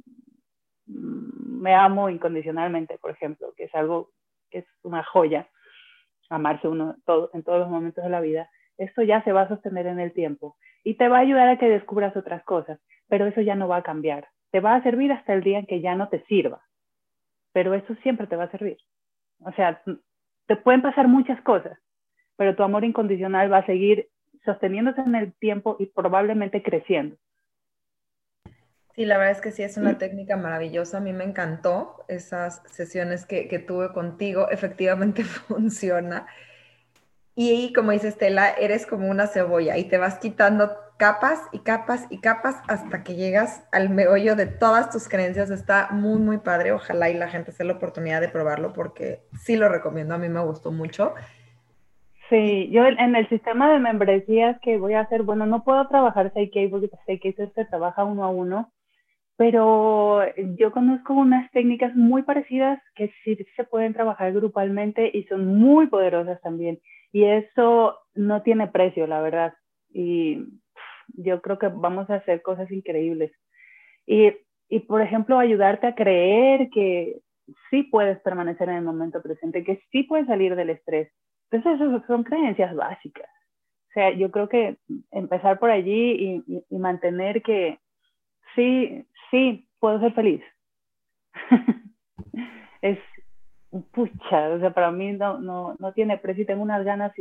me amo incondicionalmente, por ejemplo, que es algo que es una joya, amarse uno en todos los momentos de la vida, esto ya se va a sostener en el tiempo y te va a ayudar a que descubras otras cosas, pero eso ya no va a cambiar. Te va a servir hasta el día en que ya no te sirva, pero eso siempre te va a servir. O sea, te pueden pasar muchas cosas, pero tu amor incondicional va a seguir sosteniéndose en el tiempo y probablemente creciendo. Sí, la verdad es que sí, es una técnica maravillosa. A mí me encantó esas sesiones que, que tuve contigo. Efectivamente funciona. Y como dice Estela, eres como una cebolla y te vas quitando capas y capas y capas hasta que llegas al meollo de todas tus creencias. Está muy, muy padre. Ojalá y la gente se la oportunidad de probarlo porque sí lo recomiendo. A mí me gustó mucho. Sí, yo en el sistema de membresías que voy a hacer, bueno, no puedo trabajar CK porque CK se trabaja uno a uno, pero yo conozco unas técnicas muy parecidas que sí se pueden trabajar grupalmente y son muy poderosas también. Y eso no tiene precio, la verdad. Y yo creo que vamos a hacer cosas increíbles. Y, y por ejemplo, ayudarte a creer que sí puedes permanecer en el momento presente, que sí puedes salir del estrés entonces, esas son creencias básicas. O sea, yo creo que empezar por allí y, mantener que sí, sí, puedo ser feliz. es pucha, o sea, para mí no, no, no tiene precio y tengo unas ganas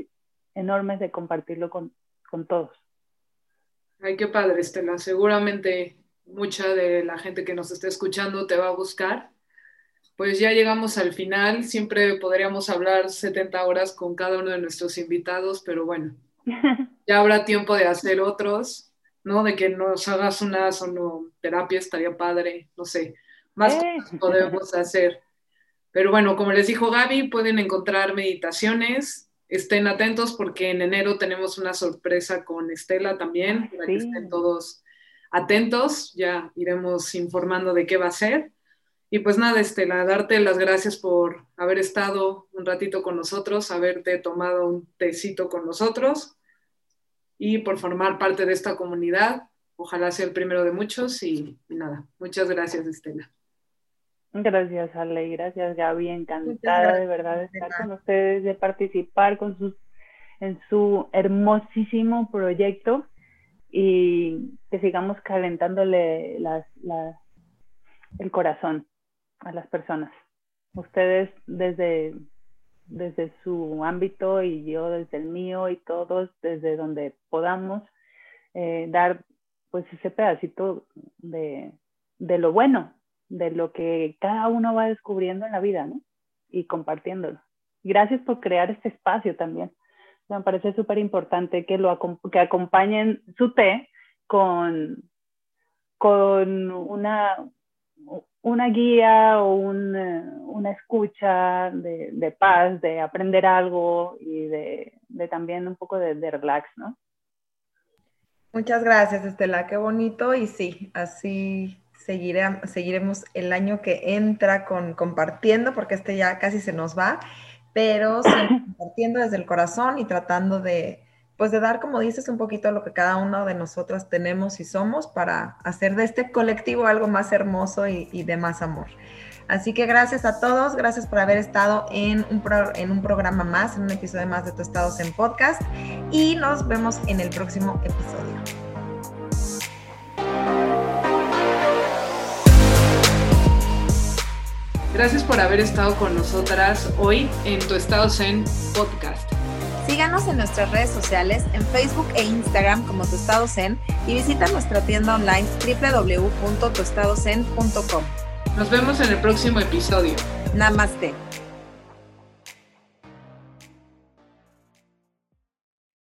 enormes de compartirlo con, con todos. Ay, qué padre, Estela. Seguramente mucha de la gente que nos está escuchando te va a buscar pues ya llegamos al final. Siempre podríamos hablar 70 horas con cada uno de nuestros invitados, pero bueno, ya habrá tiempo de hacer otros, ¿no? De que nos hagas una sonoterapia estaría padre, no sé, más eh. podemos hacer. Pero bueno, como les dijo Gaby, pueden encontrar meditaciones. Estén atentos porque en enero tenemos una sorpresa con Estela también, para que estén todos atentos. Ya iremos informando de qué va a ser. Y pues nada, Estela, darte las gracias por haber estado un ratito con nosotros, haberte tomado un tecito con nosotros y por formar parte de esta comunidad. Ojalá sea el primero de muchos y, nada, muchas gracias, Estela. Gracias, Ale, gracias, Gaby, encantada de verdad de estar con ustedes, de participar con sus, en su hermosísimo proyecto y que sigamos calentándole las, las, el corazón a las personas. Ustedes desde, desde su ámbito y yo desde el mío y todos desde donde podamos eh, dar pues ese pedacito de, de lo bueno, de lo que cada uno va descubriendo en la vida, ¿no? Y compartiéndolo. Gracias por crear este espacio también. Me parece súper importante que, lo, que acompañen su té con, con una, una guía o eh, una escucha de, paz, de aprender algo y de, también un poco de, relax, ¿no? Muchas gracias, Estela, qué bonito y sí, así seguiremos el año que entra con compartiendo, porque este ya casi se nos va, pero compartiendo desde el corazón y tratando de, pues de dar, como dices, un poquito lo que cada uno de nosotras tenemos y somos para hacer de este colectivo algo más hermoso y, de más amor. Así que gracias a todos, gracias por haber estado en un, pro, en un programa más, en un episodio más de Tu Estados en Podcast y nos vemos en el próximo episodio. Gracias por haber estado con nosotras hoy en Tu Estado En Podcast. Síganos en nuestras redes sociales, en Facebook e Instagram como Tu Estado Zen y visita nuestra tienda online www.tuestadozen.com. Nos vemos en el próximo episodio. Namaste.